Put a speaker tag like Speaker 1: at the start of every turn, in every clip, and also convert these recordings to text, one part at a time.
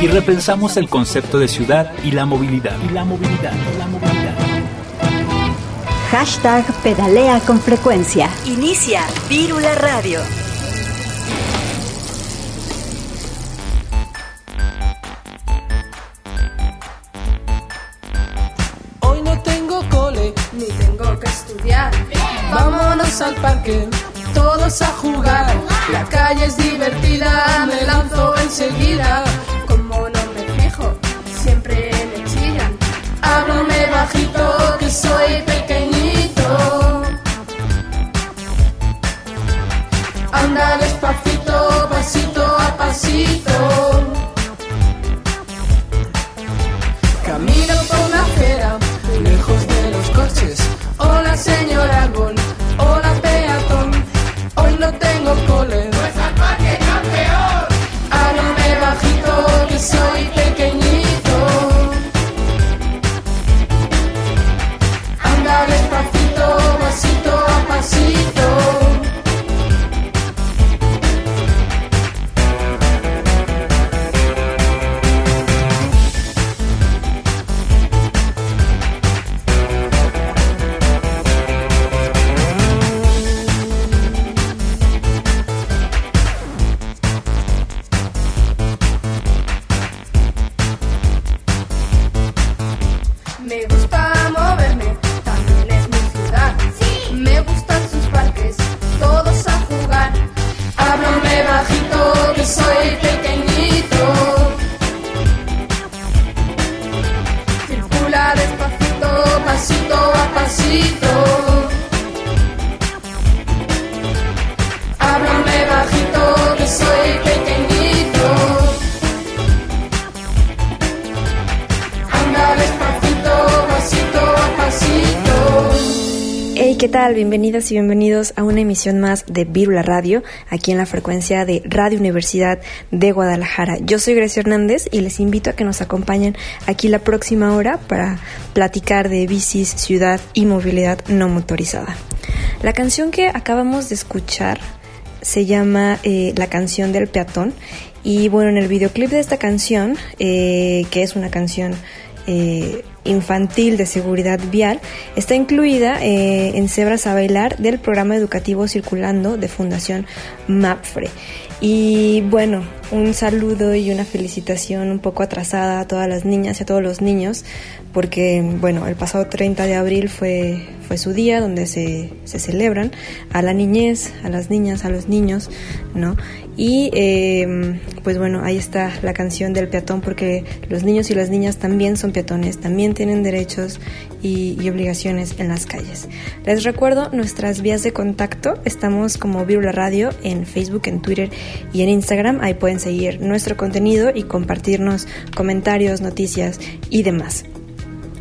Speaker 1: y repensamos el concepto de ciudad y la movilidad. Y la movilidad, la movilidad.
Speaker 2: Hashtag pedalea con frecuencia. Inicia Vírula Radio.
Speaker 3: Hoy no tengo cole,
Speaker 4: ni tengo que estudiar.
Speaker 3: Vámonos al parque, todos a jugar. La calle es divertida, me lanzo enseguida. Háblame bajito, que soy pequeñito. Anda despacito, pasito a pasito. Camino por la acera, lejos de los coches. Hola señor árbol, hola peatón. Hoy no tengo cole. Pues al parque campeón. Háblame bajito, que soy pequeñito.
Speaker 5: Bienvenidas y bienvenidos a una emisión más de Vírula Radio, aquí en la frecuencia de Radio Universidad de Guadalajara. Yo soy Grecia Hernández y les invito a que nos acompañen aquí la próxima hora para platicar de bicis, ciudad y movilidad no motorizada. La canción que acabamos de escuchar se llama eh, La canción del peatón y bueno, en el videoclip de esta canción, eh, que es una canción eh, infantil de seguridad vial está incluida eh, en Cebras a Bailar del programa educativo Circulando de Fundación MAPFRE. Y bueno, un saludo y una felicitación un poco atrasada a todas las niñas y a todos los niños, porque bueno, el pasado 30 de abril fue, fue su día donde se, se celebran a la niñez, a las niñas, a los niños, ¿no? Y eh, pues bueno, ahí está la canción del peatón porque los niños y las niñas también son peatones, también tienen derechos y, y obligaciones en las calles. Les recuerdo nuestras vías de contacto, estamos como Virula Radio en Facebook, en Twitter y en Instagram, ahí pueden seguir nuestro contenido y compartirnos comentarios, noticias y demás.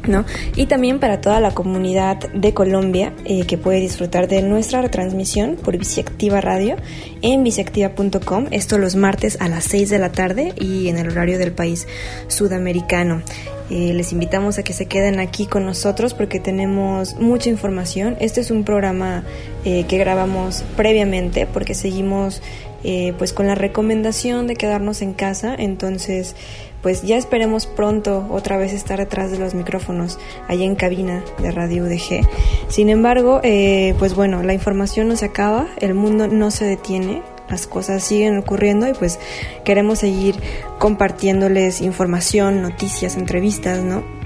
Speaker 5: ¿No? Y también para toda la comunidad de Colombia eh, que puede disfrutar de nuestra retransmisión por Biciactiva Radio en biciactiva.com, esto los martes a las 6 de la tarde y en el horario del país sudamericano. Eh, les invitamos a que se queden aquí con nosotros porque tenemos mucha información. Este es un programa eh, que grabamos previamente porque seguimos eh, pues con la recomendación de quedarnos en casa. Entonces, pues ya esperemos pronto otra vez estar detrás de los micrófonos allá en cabina de Radio UDG. Sin embargo, eh, pues bueno, la información no se acaba, el mundo no se detiene, las cosas siguen ocurriendo y pues queremos seguir compartiéndoles información, noticias, entrevistas, ¿no?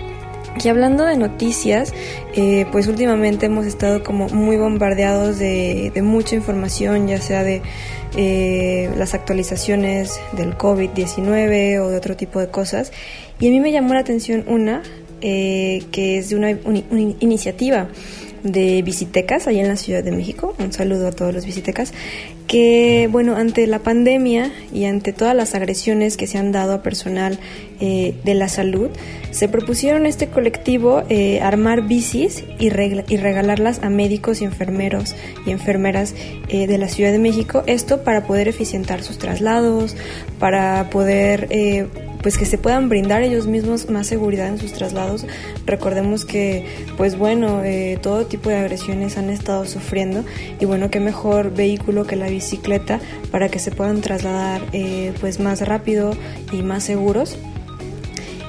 Speaker 5: Y hablando de noticias, eh, pues últimamente hemos estado como muy bombardeados de, mucha información, ya sea de eh, las actualizaciones del COVID-19 o de otro tipo de cosas. Y a mí me llamó la atención una, eh, que es de una, una iniciativa de visitecas allá en la Ciudad de México, un saludo a todos los visitecas, que, bueno, ante la pandemia y ante todas las agresiones que se han dado a personal eh, de la salud, se propusieron este colectivo eh, armar bicis y, y, regalarlas a médicos y enfermeros y enfermeras eh, de la Ciudad de México, esto para poder eficientar sus traslados, para poder pues que se puedan brindar ellos mismos más seguridad en sus traslados. Recordemos que, pues bueno, eh, todo tipo de agresiones han estado sufriendo y bueno, qué mejor vehículo que la bicicleta para que se puedan trasladar eh, pues más rápido y más seguros.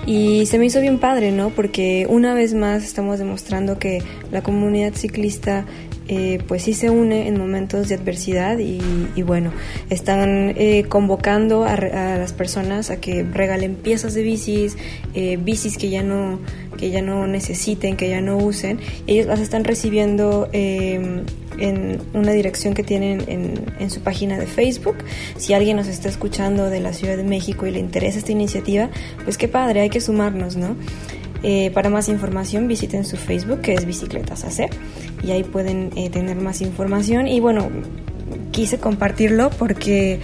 Speaker 5: Y se me hizo bien padre, ¿no? Porque una vez más estamos demostrando que la comunidad ciclista eh, pues sí se une en momentos de adversidad y, bueno, están eh, convocando a, las personas a que regalen piezas de bicis, eh, bicis que ya no que ya no necesiten, que ya no usen, ellos las están recibiendo em, en una dirección que tienen en, en, su página de Facebook. Si alguien nos está escuchando de la Ciudad de México y le interesa esta iniciativa, pues qué padre, hay que sumarnos, ¿no? Para más información visiten su Facebook que es Bicicletas AC y ahí pueden eh, tener más información. Y bueno, quise compartirlo porque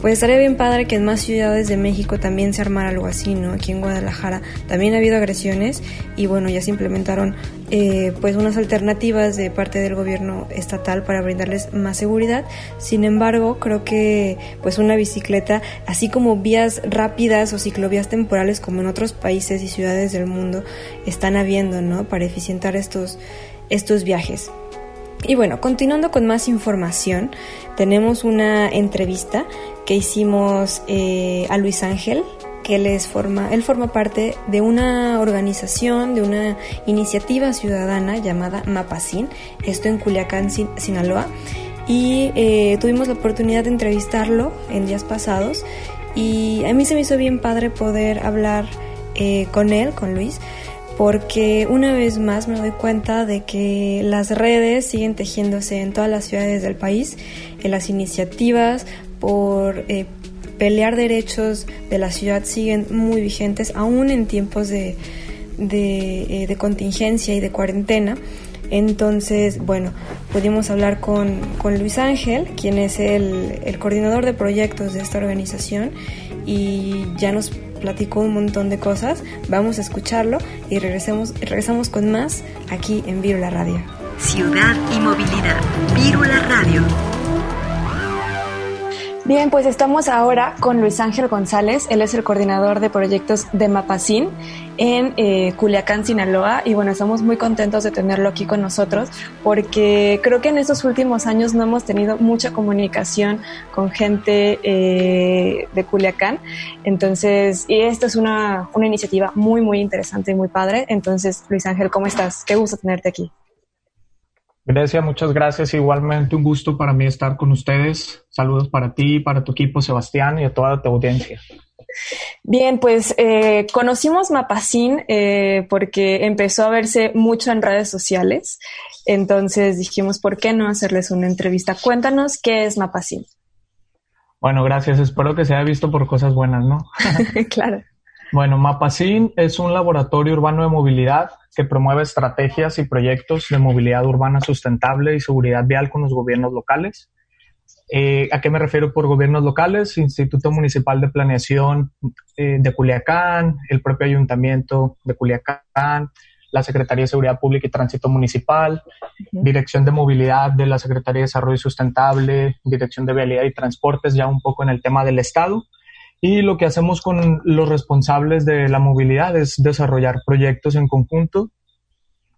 Speaker 5: pues estaría bien padre que en más ciudades de México también se armara algo así, ¿no? Aquí en Guadalajara también ha habido agresiones y bueno, ya se implementaron eh, pues unas alternativas de parte del gobierno estatal para brindarles más seguridad. Sin embargo, creo que pues una bicicleta, así como vías rápidas o ciclovías temporales como en otros países y ciudades del mundo están habiendo, ¿no? Para eficientar estos estos viajes. Y bueno, continuando con más información, tenemos una entrevista que hicimos eh, a Luis Ángel, que él, forma, él forma parte de una organización, de una iniciativa ciudadana llamada Mapacin, esto en Culiacán, Sinaloa, y eh, tuvimos la oportunidad de entrevistarlo en días pasados. Y a mí se me hizo bien padre poder hablar eh, con él, con Luis, porque una vez más me doy cuenta de que las redes siguen tejiéndose en todas las ciudades del país, en las iniciativas por eh, pelear derechos de la ciudad siguen muy vigentes, aún en tiempos de, de, eh, contingencia y de cuarentena. Entonces, bueno, pudimos hablar con, con Luis Ángel, quien es el, el coordinador de proyectos de esta organización, y ya nos platicó un montón de cosas. Vamos a escucharlo y regresemos, regresamos con más aquí en Virula Radio.
Speaker 2: Ciudad y movilidad. Virula Radio.
Speaker 5: Bien, pues estamos ahora con Luis Ángel González. Él es el coordinador de proyectos de Mapacín en eh, Culiacán, Sinaloa. Y bueno, estamos muy contentos de tenerlo aquí con nosotros porque creo que en estos últimos años no hemos tenido mucha comunicación con gente eh, de Culiacán. Entonces, y esta es una, una iniciativa muy, muy interesante y muy padre. Entonces, Luis Ángel, ¿cómo estás? Qué gusto tenerte aquí.
Speaker 6: Grecia, muchas gracias. Igualmente un gusto para mí estar con ustedes. Saludos para ti, para tu equipo, Sebastián, y a toda tu audiencia.
Speaker 5: Bien, pues eh, conocimos Mapacín eh, porque empezó a verse mucho en redes sociales. Entonces dijimos, ¿por qué no hacerles una entrevista? Cuéntanos qué es Mapacín.
Speaker 6: Bueno, gracias. Espero que se haya visto por cosas buenas, ¿no?
Speaker 5: claro.
Speaker 6: Bueno, Mapacin es un laboratorio urbano de movilidad que promueve estrategias y proyectos de movilidad urbana sustentable y seguridad vial con los gobiernos locales. Eh, ¿A qué me refiero por gobiernos locales? Instituto Municipal de Planeación eh, de Culiacán, el propio Ayuntamiento de Culiacán, la Secretaría de Seguridad Pública y Tránsito Municipal, Dirección de Movilidad de la Secretaría de Desarrollo Sustentable, Dirección de Vialidad y Transportes, ya un poco en el tema del Estado y lo que hacemos con los responsables de la movilidad es desarrollar proyectos en conjunto.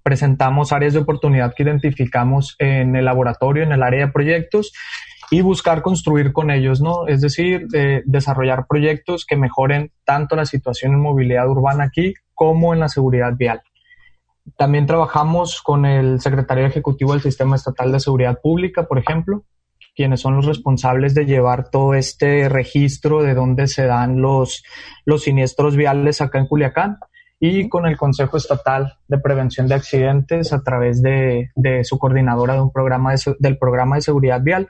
Speaker 6: Presentamos áreas de oportunidad que identificamos en el laboratorio, en el área de proyectos y buscar construir con ellos, ¿no? Es decir, desarrollar proyectos que mejoren tanto la situación en movilidad urbana aquí como en la seguridad vial. También trabajamos con el secretario ejecutivo del Sistema Estatal de Seguridad Pública, por ejemplo, quienes son los responsables de llevar todo este registro de dónde se dan los, los siniestros viales acá en Culiacán y con el Consejo Estatal de Prevención de Accidentes a través de, de su coordinadora de un programa del programa de seguridad vial,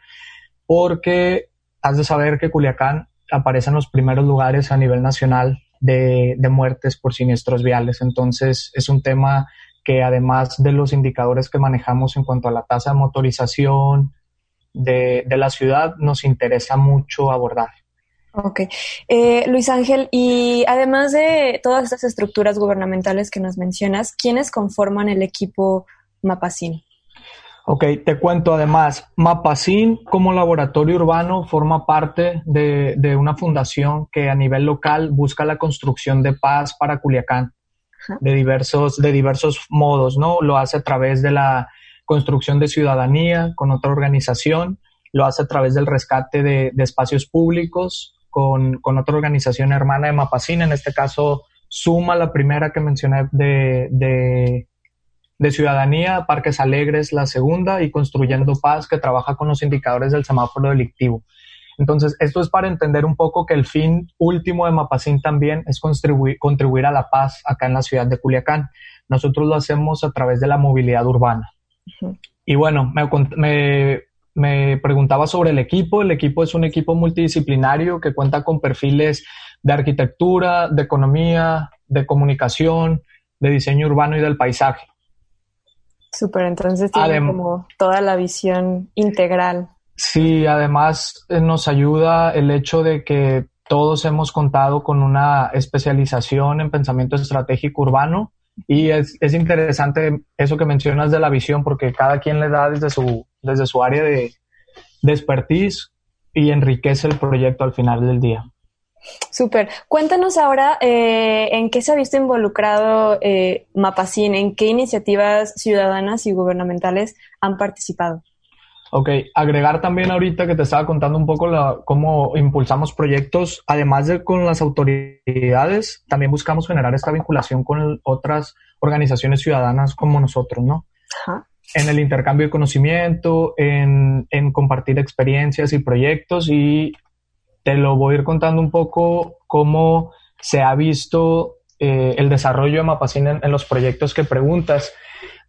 Speaker 6: porque has de saber que Culiacán aparece en los primeros lugares a nivel nacional de, de muertes por siniestros viales. Entonces es un tema que además de los indicadores que manejamos en cuanto a la tasa de motorización, de, la ciudad nos interesa mucho abordar.
Speaker 5: Ok. Eh, Luis Ángel, y además de todas estas estructuras gubernamentales que nos mencionas, ¿quiénes conforman el equipo Mapacin?
Speaker 6: Ok, te cuento además, Mapacin como laboratorio urbano forma parte de, una fundación que a nivel local busca la construcción de paz para Culiacán de diversos, de diversos modos, ¿no? Lo hace a través de la construcción de ciudadanía con otra organización, lo hace a través del rescate de, espacios públicos con, otra organización hermana de Mapacin, en este caso Suma, la primera que mencioné de, de, ciudadanía, Parques Alegres, la segunda, y Construyendo Paz, que trabaja con los indicadores del semáforo delictivo. Entonces, esto es para entender un poco que el fin último de Mapacín también es contribuir, contribuir a la paz acá en la ciudad de Culiacán. Nosotros lo hacemos a través de la movilidad urbana. Y bueno, me, me, preguntaba sobre el equipo. El equipo es un equipo multidisciplinario que cuenta con perfiles de arquitectura, de economía, de comunicación, de diseño urbano y del paisaje.
Speaker 5: Súper, entonces tiene como toda la visión integral.
Speaker 6: Sí, además eh, nos ayuda el hecho de que todos hemos contado con una especialización en pensamiento estratégico urbano y es, interesante eso que mencionas de la visión porque cada quien le da desde su, desde su área de, expertise y enriquece el proyecto al final del día.
Speaker 5: Súper. Cuéntanos ahora eh, en qué se ha visto involucrado eh, Mapacin, en qué iniciativas ciudadanas y gubernamentales han participado.
Speaker 6: Ok, agregar también ahorita que te estaba contando un poco la, cómo impulsamos proyectos, además de con las autoridades, también buscamos generar esta vinculación con otras organizaciones ciudadanas como nosotros, ¿no? Ajá. En el intercambio de conocimiento, en, en, compartir experiencias y proyectos y te lo voy a ir contando un poco cómo se ha visto eh, el desarrollo de Mapacín en, en los proyectos que preguntas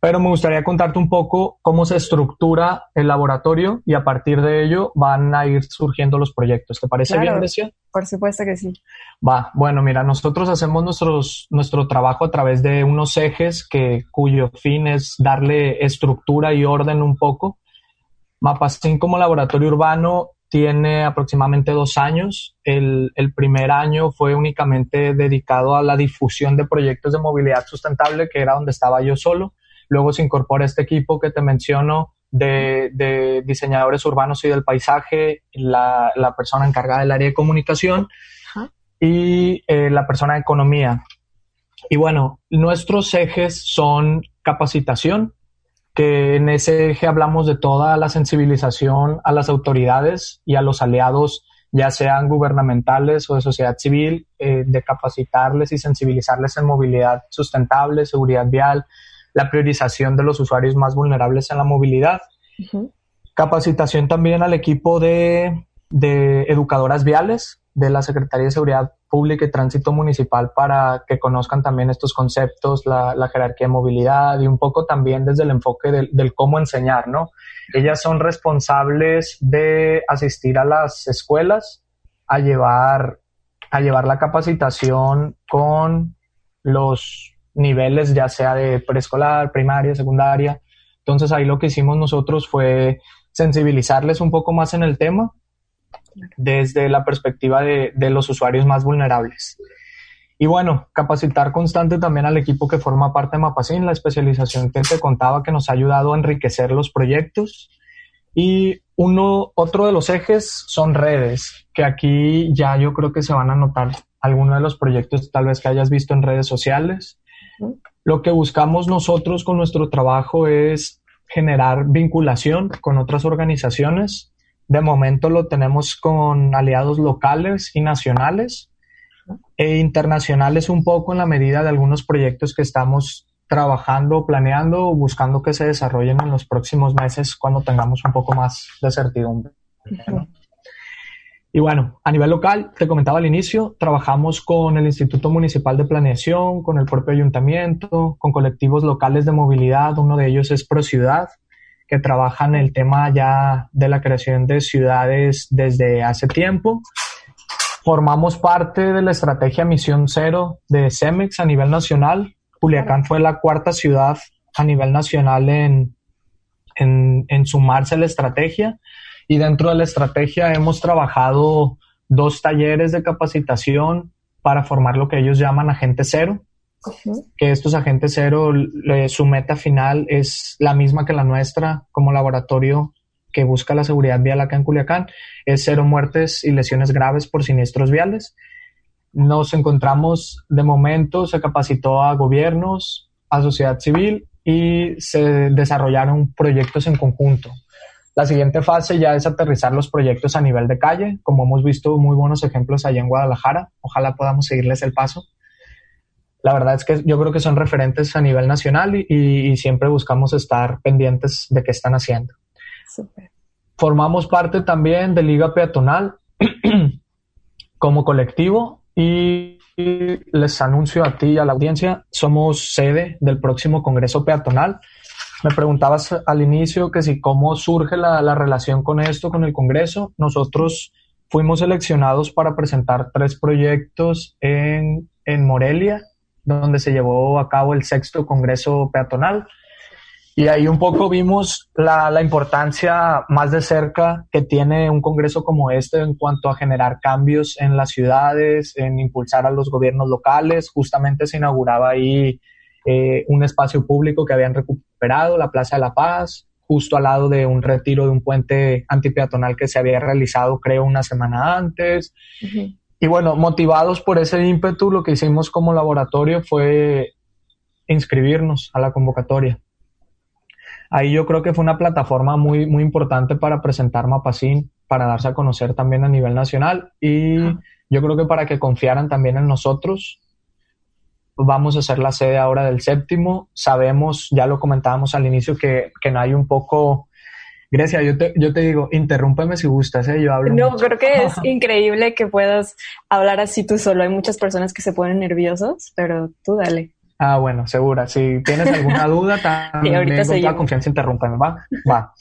Speaker 6: pero me gustaría contarte un poco cómo se estructura el laboratorio y a partir de ello van a ir surgiendo los proyectos. ¿Te parece bien, Grecia?
Speaker 5: Por supuesto que sí.
Speaker 6: Va, bueno, mira, nosotros hacemos nuestros, nuestro trabajo a través de unos ejes que, cuyo fin es darle estructura y orden un poco. Mapacín como laboratorio urbano tiene aproximadamente dos años. El, el, primer año fue únicamente dedicado a la difusión de proyectos de movilidad sustentable, que era donde estaba yo solo. Luego se incorpora este equipo que te menciono de, diseñadores urbanos y del paisaje, la, persona encargada del área de comunicación y eh, la persona de economía. Y bueno, nuestros ejes son capacitación, que en ese eje hablamos de toda la sensibilización a las autoridades y a los aliados, ya sean gubernamentales o de sociedad civil, eh, de capacitarles y sensibilizarles en movilidad sustentable, seguridad vial, la priorización de los usuarios más vulnerables en la movilidad. Capacitación también al equipo de, educadoras viales de la Secretaría de Seguridad Pública y Tránsito Municipal para que conozcan también estos conceptos, la, jerarquía de movilidad y un poco también desde el enfoque del, cómo enseñar, ¿no? Ellas son responsables de asistir a las escuelas a llevar, a llevar la capacitación con los niveles, ya sea de preescolar, primaria, secundaria. Entonces ahí lo que hicimos nosotros fue sensibilizarles un poco más en el tema desde la perspectiva de, los usuarios más vulnerables. Y bueno, capacitar constante también al equipo que forma parte de Mapacin, la especialización que te contaba que nos ha ayudado a enriquecer los proyectos. Y uno, otro de los ejes son redes, que aquí ya yo creo que se van a notar algunos de los proyectos tal vez que hayas visto en redes sociales. Lo que buscamos nosotros con nuestro trabajo es generar vinculación con otras organizaciones. De momento lo tenemos con aliados locales y nacionales e internacionales un poco en la medida de algunos proyectos que estamos trabajando, planeando o buscando que se desarrollen en los próximos meses cuando tengamos un poco más de certidumbre. Y bueno, a nivel local, te comentaba al inicio, trabajamos con el Instituto Municipal de Planeación, con el propio ayuntamiento, con colectivos locales de movilidad. Uno de ellos es ProCiudad, que trabaja en el tema ya de la creación de ciudades desde hace tiempo. Formamos parte de la estrategia Misión Cero de CEMEX a nivel nacional. Culiacán fue la cuarta ciudad a nivel nacional en, en, en sumarse a la estrategia Y dentro de la estrategia hemos trabajado dos talleres de capacitación para formar lo que ellos llaman agente cero, que estos agentes cero, su meta final es la misma que la nuestra como laboratorio que busca la seguridad vial acá en Culiacán, es cero muertes y lesiones graves por siniestros viales. Nos encontramos de momento, se capacitó a gobiernos, a sociedad civil y se desarrollaron proyectos en conjunto. La siguiente fase ya es aterrizar los proyectos a nivel de calle, como hemos visto muy buenos ejemplos allá en Guadalajara. Ojalá podamos seguirles el paso. La verdad es que yo creo que son referentes a nivel nacional y, siempre buscamos estar pendientes de qué están haciendo. Formamos parte también de Liga Peatonal como colectivo y les anuncio a ti y a la audiencia, somos sede del próximo Congreso Peatonal me preguntabas al inicio que si cómo surge la, la relación con esto, con el Congreso. Nosotros fuimos seleccionados para presentar tres proyectos en, en Morelia, donde se llevó a cabo el sexto Congreso Peatonal. Y ahí un poco vimos la, la, importancia más de cerca que tiene un congreso como este en cuanto a generar cambios en las ciudades, en impulsar a los gobiernos locales. Justamente se inauguraba ahí eh, un espacio público que habían recuperado, la Plaza de la Paz, justo al lado de un retiro de un puente antipeatonal que se había realizado, creo, una semana antes. Y bueno, motivados por ese ímpetu, lo que hicimos como laboratorio fue inscribirnos a la convocatoria. Ahí yo creo que fue una plataforma muy, muy importante para presentar Mapacín, para darse a conocer también a nivel nacional y yo creo que para que confiaran también en nosotros vamos a ser la sede ahora del séptimo. Sabemos, ya lo comentábamos al inicio, que, que no hay un poco... Grecia, yo te, yo te digo, interrúmpeme si gustas, ¿eh? yo hablo.
Speaker 5: No, creo que es increíble que puedas hablar así tú solo. Hay muchas personas que se ponen nerviosos, pero tú dale.
Speaker 6: Ah, bueno, segura. Si tienes alguna duda, también con toda confianza interrúmpeme, ¿va? Va.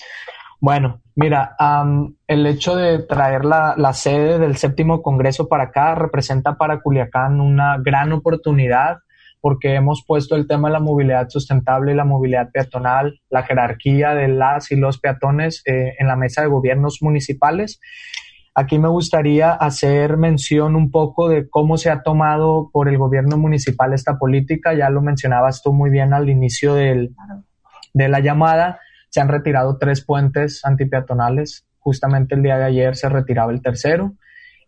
Speaker 6: Bueno, mira, el hecho de traer la, la, sede del séptimo congreso para acá representa para Culiacán una gran oportunidad porque hemos puesto el tema de la movilidad sustentable y la movilidad peatonal, la jerarquía de las y los peatones eh, en la mesa de gobiernos municipales. Aquí me gustaría hacer mención un poco de cómo se ha tomado por el gobierno municipal esta política. Ya lo mencionabas tú muy bien al inicio del, de la llamada se han retirado tres puentes antipeatonales. Justamente el día de ayer se retiraba el tercero.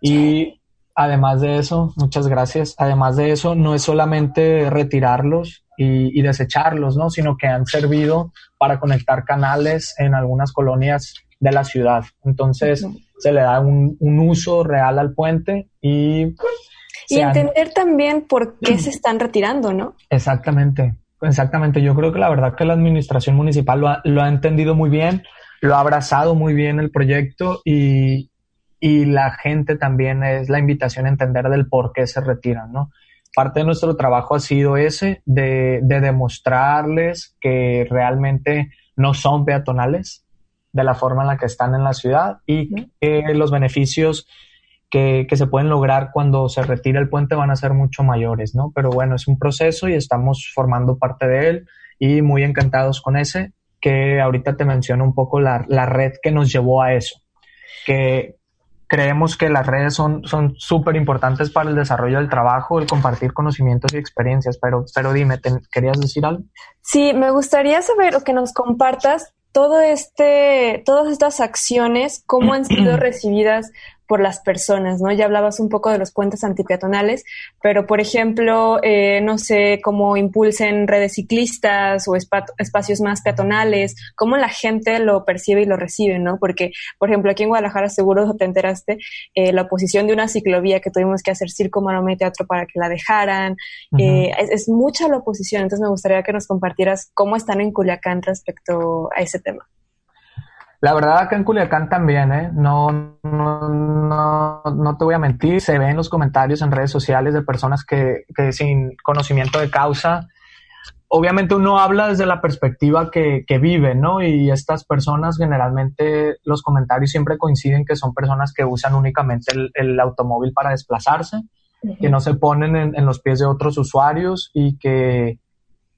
Speaker 6: Y además de eso, muchas gracias. Además de eso, no es solamente retirarlos y, desecharlos, ¿no? Sino que han servido para conectar canales en algunas colonias de la ciudad. Entonces, se le da un, uso real al puente y...
Speaker 5: Y entender también por qué se están retirando, ¿no?
Speaker 6: Exactamente. Exactamente, yo creo que la verdad que la administración municipal lo ha, lo ha entendido muy bien, lo ha abrazado muy bien el proyecto y, y, la gente también es la invitación a entender del por qué se retiran, ¿no? Parte de nuestro trabajo ha sido ese, de, de demostrarles que realmente no son peatonales de la forma en la que están en la ciudad y que los beneficios que, se pueden lograr cuando se retira el puente van a ser mucho mayores, ¿no? Pero bueno, es un proceso y estamos formando parte de él y muy encantados con ese, que ahorita te menciono un poco la, la red que nos llevó a eso, que creemos que las redes son súper importantes para el desarrollo del trabajo, el compartir conocimientos y experiencias, pero, pero dime, ¿querías decir algo?
Speaker 5: Sí, me gustaría saber o que nos compartas todo este, todas estas acciones, cómo han sido recibidas por las personas, ¿no? Ya hablabas un poco de los puentes antipeatonales, pero por ejemplo, eh, no sé cómo impulsen redes ciclistas o espacios más peatonales, cómo la gente lo percibe y lo recibe, ¿no? Porque, por ejemplo, aquí en Guadalajara seguro te enteraste eh, la oposición de una ciclovía que tuvimos que hacer circo, maroma y teatro para que la dejaran. Eh, es, es mucha la oposición, entonces me gustaría que nos compartieras cómo están en Culiacán respecto a ese tema.
Speaker 6: La verdad, acá en Culiacán también, ¿eh? No, no, no, te voy a mentir, se ven los comentarios en redes sociales de personas que, que sin conocimiento de causa, obviamente uno habla desde la perspectiva que, que, vive, ¿no? Y estas personas generalmente, los comentarios siempre coinciden que son personas que usan únicamente el, automóvil para desplazarse, que no se ponen en, en, los pies de otros usuarios y que,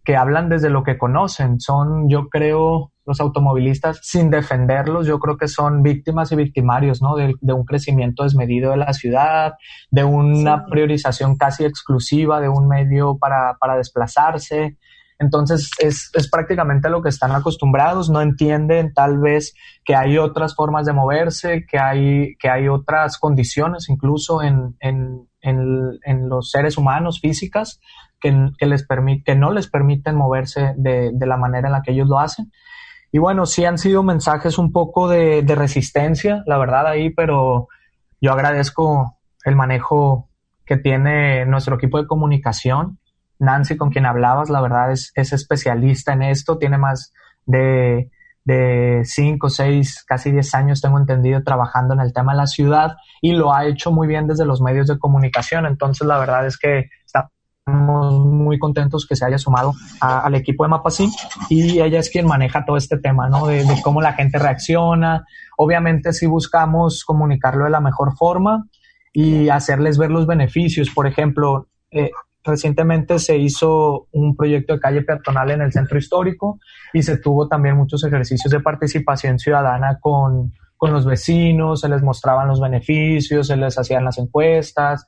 Speaker 6: que hablan desde lo que conocen. Son, yo creo, los automovilistas, sin defenderlos, yo creo que son víctimas y victimarios, ¿no? De, un crecimiento desmedido de la ciudad, de una priorización casi exclusiva de un medio para, para desplazarse. Entonces es, es, prácticamente lo que están acostumbrados, no entienden tal vez que hay otras formas de moverse, que hay, que hay otras condiciones incluso en, en, en, en los seres humanos físicas que, que les que no les permiten moverse de, de, la manera en la que ellos lo hacen. Y bueno, sí han sido mensajes un poco de, de resistencia, la verdad, ahí, pero yo agradezco el manejo que tiene nuestro equipo de comunicación. Nancy, con quien hablabas, la verdad es, es especialista en esto, tiene más de, de cinco, seis, casi diez años, tengo entendido, trabajando en el tema de la ciudad y lo ha hecho muy bien desde los medios de comunicación. Entonces, la verdad es que estamos muy contentos que se haya sumado al equipo de Mapasí y ella es quien maneja todo este tema, ¿no? De, cómo la gente reacciona. Obviamente si buscamos comunicarlo de la mejor forma y hacerles ver los beneficios. Por ejemplo, eh, recientemente se hizo un proyecto de calle peatonal en el centro histórico y se tuvo también muchos ejercicios de participación ciudadana con, con los vecinos, se les mostraban los beneficios, se les hacían las encuestas,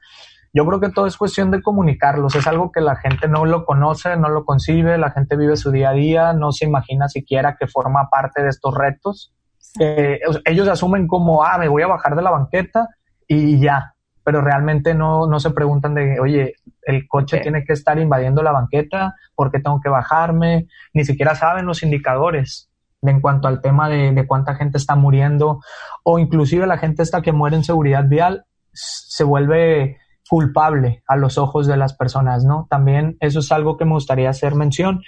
Speaker 6: yo creo que todo es cuestión de comunicarlos, es algo que la gente no lo conoce, no lo concibe, la gente vive su día a día, no se imagina siquiera que forma parte de estos retos. Eh, ellos asumen como, ah, me voy a bajar de la banqueta y ya, pero realmente no, no se preguntan de, oye, el coche tiene que estar invadiendo la banqueta, ¿por qué tengo que bajarme? Ni siquiera saben los indicadores en cuanto al tema de, de cuánta gente está muriendo o inclusive la gente esta que muere en seguridad vial se vuelve culpable a los ojos de las personas, ¿no? También eso es algo que me gustaría hacer mención.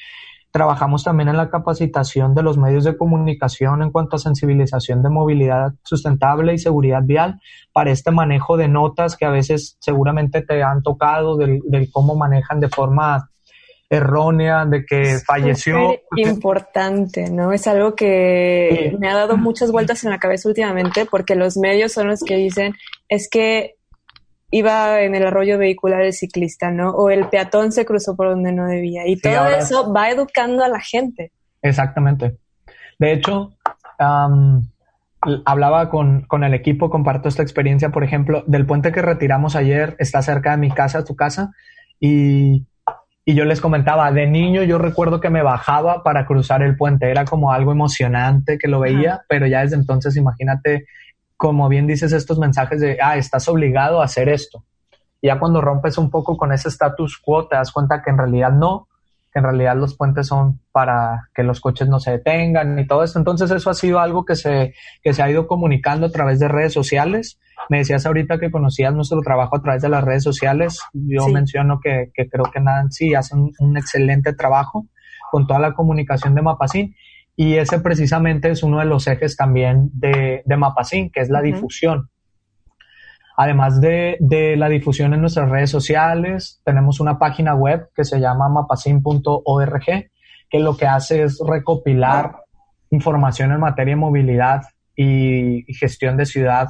Speaker 6: Trabajamos también en la capacitación de los medios de comunicación en cuanto a sensibilización de movilidad sustentable y seguridad vial para este manejo de notas que a veces seguramente te han tocado del, cómo manejan de forma errónea, de que falleció.
Speaker 5: Importante, ¿no? Es algo que me ha dado muchas vueltas en la cabeza últimamente porque los medios son los que dicen es que iba en el arroyo vehicular el ciclista, ¿no? O el peatón se cruzó por donde no debía. Y todo eso va educando a la gente.
Speaker 6: Exactamente. De hecho, hablaba con, con, el equipo, comparto esta experiencia, por ejemplo, del puente que retiramos ayer, está cerca de mi casa, tu casa, y, y yo les comentaba, de niño yo recuerdo que me bajaba para cruzar el puente, era como algo emocionante que lo veía, pero ya desde entonces imagínate como bien dices, estos mensajes de, ah, estás obligado a hacer esto. Y ya cuando rompes un poco con ese status quo, te das cuenta que en realidad no, que en realidad los puentes son para que los coches no se detengan y todo esto. Entonces eso ha sido algo que se, que se ha ido comunicando a través de redes sociales. Me decías ahorita que conocías nuestro trabajo a través de las redes sociales. Yo menciono que, que, creo que Nancy hace un, un, excelente trabajo con toda la comunicación de Mapacín y ese precisamente es uno de los ejes también de, de Mapacin, que es la difusión. Además de, de, la difusión en nuestras redes sociales, tenemos una página web que se llama mapacin.org, que lo que hace es recopilar información en materia de movilidad y, y gestión de ciudad,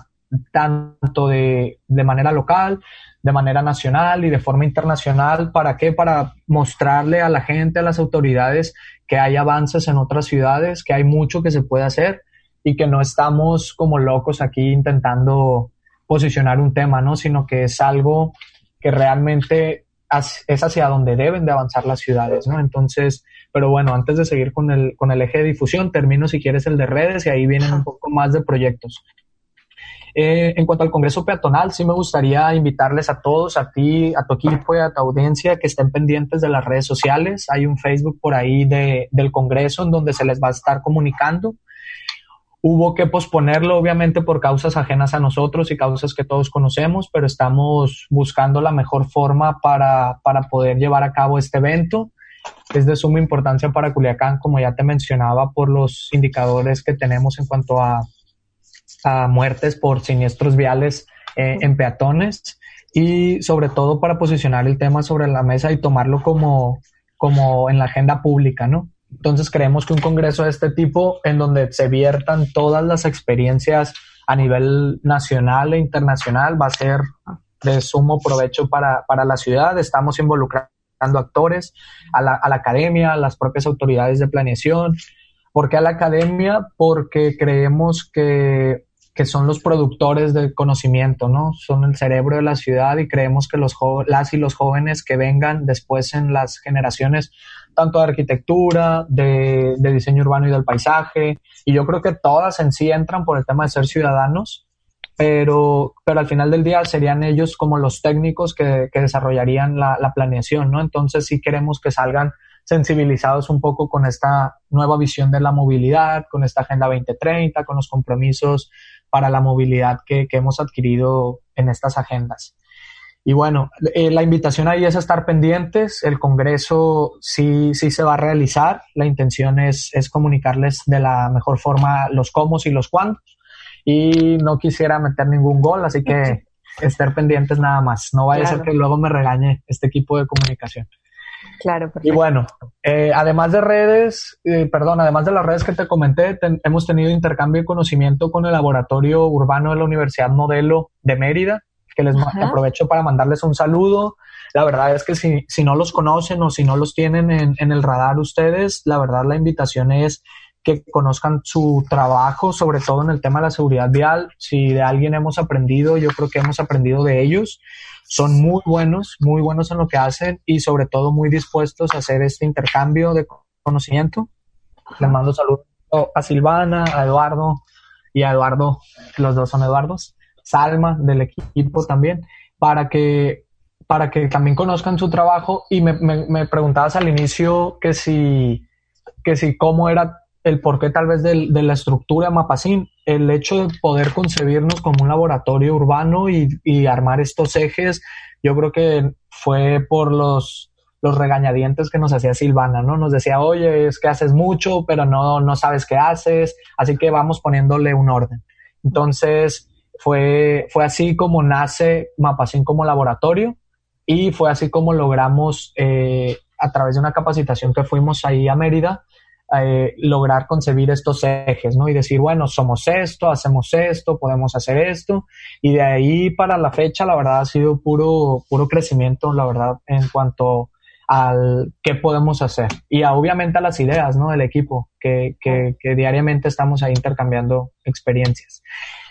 Speaker 6: tanto de, de, manera local, de manera nacional y de forma internacional. ¿Para qué? Para mostrarle a la gente, a las autoridades, que hay avances en otras ciudades, que hay mucho que se puede hacer y que no estamos como locos aquí intentando posicionar un tema, ¿no? Sino que es algo que realmente es hacia donde deben de avanzar las ciudades, ¿no? Entonces, pero bueno, antes de seguir con el, con el eje de difusión, termino si quieres el de redes y ahí vienen un poco más de proyectos. Eh, en cuanto al Congreso Peatonal, sí me gustaría invitarles a todos, a ti, a tu equipo y a tu audiencia que estén pendientes de las redes sociales. Hay un Facebook por ahí de, del Congreso en donde se les va a estar comunicando. Hubo que posponerlo, obviamente, por causas ajenas a nosotros y causas que todos conocemos, pero estamos buscando la mejor forma para, para poder llevar a cabo este evento. Es de suma importancia para Culiacán, como ya te mencionaba, por los indicadores que tenemos en cuanto a a muertes por siniestros viales eh, en peatones y sobre todo para posicionar el tema sobre la mesa y tomarlo como, como en la agenda pública, ¿no? Entonces creemos que un congreso de este tipo, en donde se viertan todas las experiencias a nivel nacional e internacional, va a ser de sumo provecho para, para la ciudad. Estamos involucrando actores, a la, a la academia, a las propias autoridades de planeación, ¿Por qué a la academia? Porque creemos que, que son los productores del conocimiento, ¿no? Son el cerebro de la ciudad y creemos que los las y los jóvenes que vengan después en las generaciones, tanto de arquitectura, de, de diseño urbano y del paisaje, y yo creo que todas en sí entran por el tema de ser ciudadanos, pero, pero al final del día serían ellos como los técnicos que, que desarrollarían la, la, planeación, ¿no? Entonces sí queremos que salgan sensibilizados un poco con esta nueva visión de la movilidad, con esta Agenda 2030, con los compromisos para la movilidad que, que hemos adquirido en estas agendas. Y bueno, eh, la invitación ahí es estar pendientes. El Congreso sí, sí se va a realizar. La intención es, es comunicarles de la mejor forma los cómo y los cuántos y no quisiera meter ningún gol, así que estar pendientes nada más. No vaya a ser que luego me regañe este equipo de comunicación.
Speaker 5: Claro, perfecto.
Speaker 6: Y bueno, eh, además de redes, eh, perdón, además de las redes que te comenté, hemos tenido intercambio de conocimiento con el laboratorio urbano de la Universidad Modelo de Mérida, que les aprovecho para mandarles un saludo. La verdad es que si, si no los conocen o si no los tienen en, en el radar ustedes, la verdad la invitación es que conozcan su trabajo, sobre todo en el tema de la seguridad vial. Si de alguien hemos aprendido, yo creo que hemos aprendido de ellos. Son muy buenos, muy buenos en lo que hacen y sobre todo muy dispuestos a hacer este intercambio de conocimiento. Les mando saludos a Silvana, a Eduardo y a Eduardo, los dos son Eduardos, Salma del equipo también, para que para que también conozcan su trabajo y me, me, me preguntabas al inicio que si que si cómo era el porqué tal vez de, la estructura Mapacín, el hecho de poder concebirnos como un laboratorio urbano y, armar estos ejes, yo creo que fue por los, los regañadientes que nos hacía Silvana, ¿no? Nos decía, oye, es que haces mucho, pero no, no sabes qué haces, así que vamos poniéndole un orden. Entonces, fue, fue así como nace Mapacín como laboratorio y fue así como logramos, eh, a través de una capacitación que fuimos ahí a Mérida, eh, lograr concebir estos ejes, ¿no? Y decir, bueno, somos esto, hacemos esto, podemos hacer esto. Y de ahí para la fecha, la verdad, ha sido puro, puro crecimiento, la verdad, en cuanto al qué podemos hacer. Y obviamente a las ideas, ¿no? Del equipo, que, que, que diariamente estamos ahí intercambiando experiencias.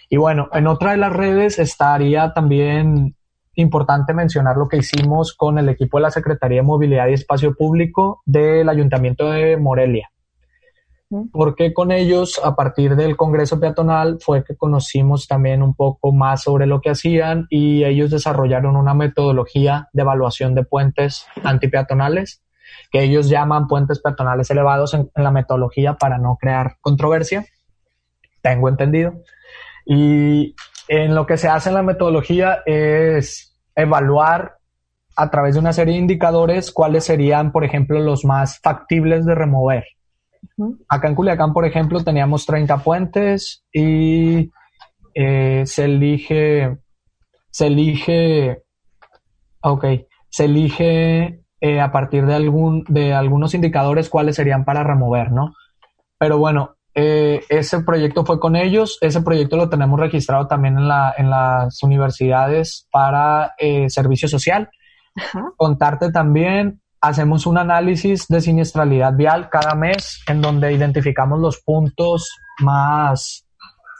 Speaker 6: Y bueno, en otra de las redes estaría también importante mencionar lo que hicimos con el equipo de la Secretaría de Movilidad y Espacio Público del Ayuntamiento de Morelia porque con ellos, a partir del Congreso Peatonal, fue que conocimos también un poco más sobre lo que hacían y ellos desarrollaron una metodología de evaluación de puentes antipeatonales, que ellos llaman puentes peatonales elevados en, en la metodología para no crear controversia, tengo entendido. Y en lo que se hace en la metodología es evaluar a través de una serie de indicadores cuáles serían, por ejemplo, los más factibles de remover Acá en Culiacán, por ejemplo, teníamos 30 puentes y eh, se elige, se elige, ok, se elige eh, a partir de, algún, de algunos indicadores cuáles serían para remover, ¿no? Pero bueno, eh, ese proyecto fue con ellos, ese proyecto lo tenemos registrado también en, la, en las universidades para servicio social. Ajá. Contarte también hacemos un análisis de siniestralidad vial cada mes en donde identificamos los puntos más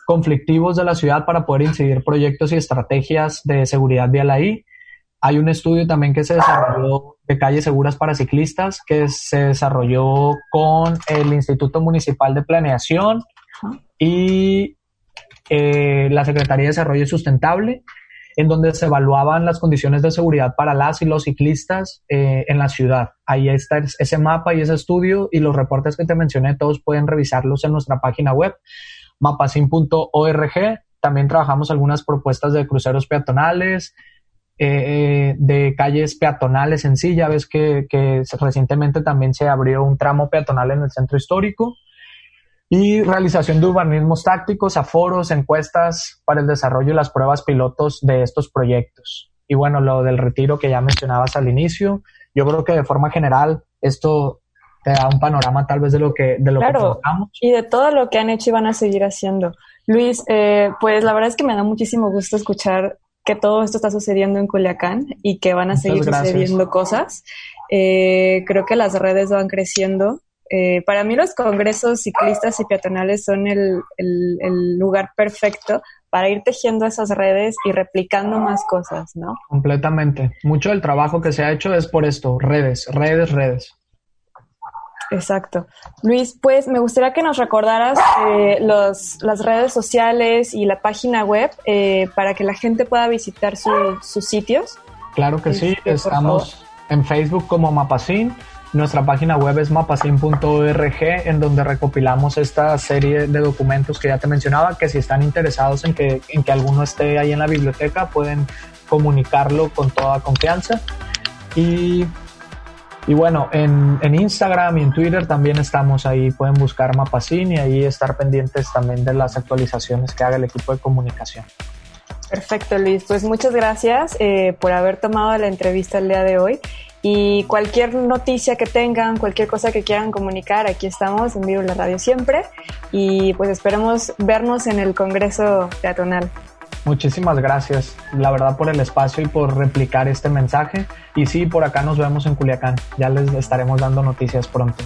Speaker 6: conflictivos de la ciudad para poder incidir proyectos y estrategias de seguridad vial ahí. Hay un estudio también que se desarrolló de calles seguras para ciclistas que se desarrolló con el Instituto Municipal de Planeación y eh, la Secretaría de Desarrollo Sustentable en donde se evaluaban las condiciones de seguridad para las y los ciclistas eh, en la ciudad. Ahí está ese mapa y ese estudio y los reportes que te mencioné, todos pueden revisarlos en nuestra página web, mapacin.org. También trabajamos algunas propuestas de cruceros peatonales, eh, de calles peatonales en sí. Ya ves que recientemente también se abrió un tramo peatonal en el centro histórico y realización de urbanismos tácticos, aforos, encuestas para el desarrollo y las pruebas pilotos de estos proyectos. Y bueno, lo del retiro que ya mencionabas al inicio, yo creo que de forma general esto te da un panorama tal vez de lo que de lo
Speaker 7: claro, que y de todo lo que han hecho y van a seguir haciendo. Luis, eh, pues la verdad es que me da muchísimo gusto escuchar que todo esto está sucediendo en Culiacán y que van a Muchas seguir gracias. sucediendo cosas. Eh, creo que las redes van creciendo Eh, para mí los congresos ciclistas y peatonales son el, lugar perfecto para ir tejiendo esas redes y replicando más cosas, ¿no?
Speaker 6: Completamente. Mucho del trabajo que se ha hecho es por esto, redes, redes, redes.
Speaker 7: Exacto. Luis, pues me gustaría que nos recordaras eh, los, las redes sociales y la página web eh, para que la gente pueda visitar sus sitios.
Speaker 6: Claro que sí, este, estamos en Facebook como Mapacin. Nuestra página web es mapacin.org en donde recopilamos esta serie de documentos que ya te mencionaba, que si están interesados en que, en que alguno esté ahí en la biblioteca pueden comunicarlo con toda confianza. Y y bueno, en, en, Instagram y en Twitter también estamos ahí, pueden buscar Mapacin y ahí estar pendientes también de las actualizaciones que haga el equipo de comunicación.
Speaker 7: Perfecto, Luis. Pues muchas gracias eh, por haber tomado la entrevista el día de hoy. Y cualquier noticia que tengan, cualquier cosa que quieran comunicar, aquí estamos en vivo en la radio siempre. Y pues esperemos vernos en el Congreso Peatonal.
Speaker 6: Muchísimas gracias, la verdad, por el espacio y por replicar este mensaje. Y sí, por acá nos vemos en Culiacán. Ya les estaremos dando noticias pronto.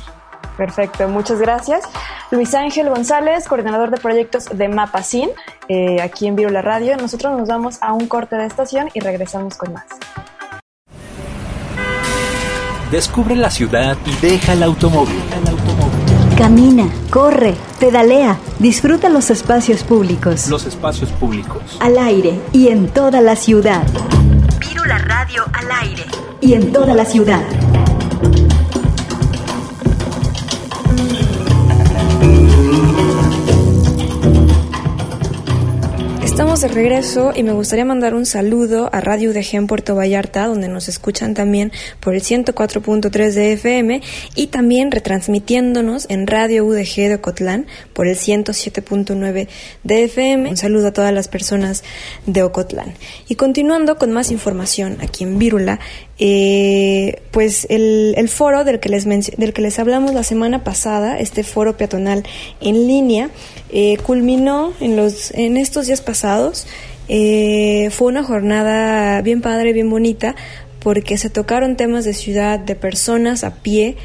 Speaker 7: Perfecto, muchas gracias. Luis Ángel González, coordinador de proyectos de Mapacin, eh, aquí en Vivo la Radio. Nosotros nos vamos a un corte de estación y regresamos con más.
Speaker 1: Descubre la ciudad y deja el automóvil.
Speaker 2: Camina, corre, pedalea, disfruta los espacios públicos.
Speaker 1: Los espacios públicos.
Speaker 2: Al aire y en toda la ciudad.
Speaker 8: Viro la radio al aire.
Speaker 2: Y en toda la ciudad.
Speaker 5: Estamos de regreso y me gustaría mandar un saludo a Radio UDG en Puerto Vallarta, donde nos escuchan también por el 104.3 de FM y también retransmitiéndonos en Radio UDG de Ocotlán por el 107.9 de FM. Un saludo a todas las personas de Ocotlán. Y continuando con más información aquí en Vírula, eh, pues el, el, foro del que, les del que les hablamos la semana pasada, este foro peatonal en línea, eh, culminó en, los, en estos días pasados. Eh, fue una jornada bien padre, bien bonita, porque se tocaron temas de ciudad, de personas a pie.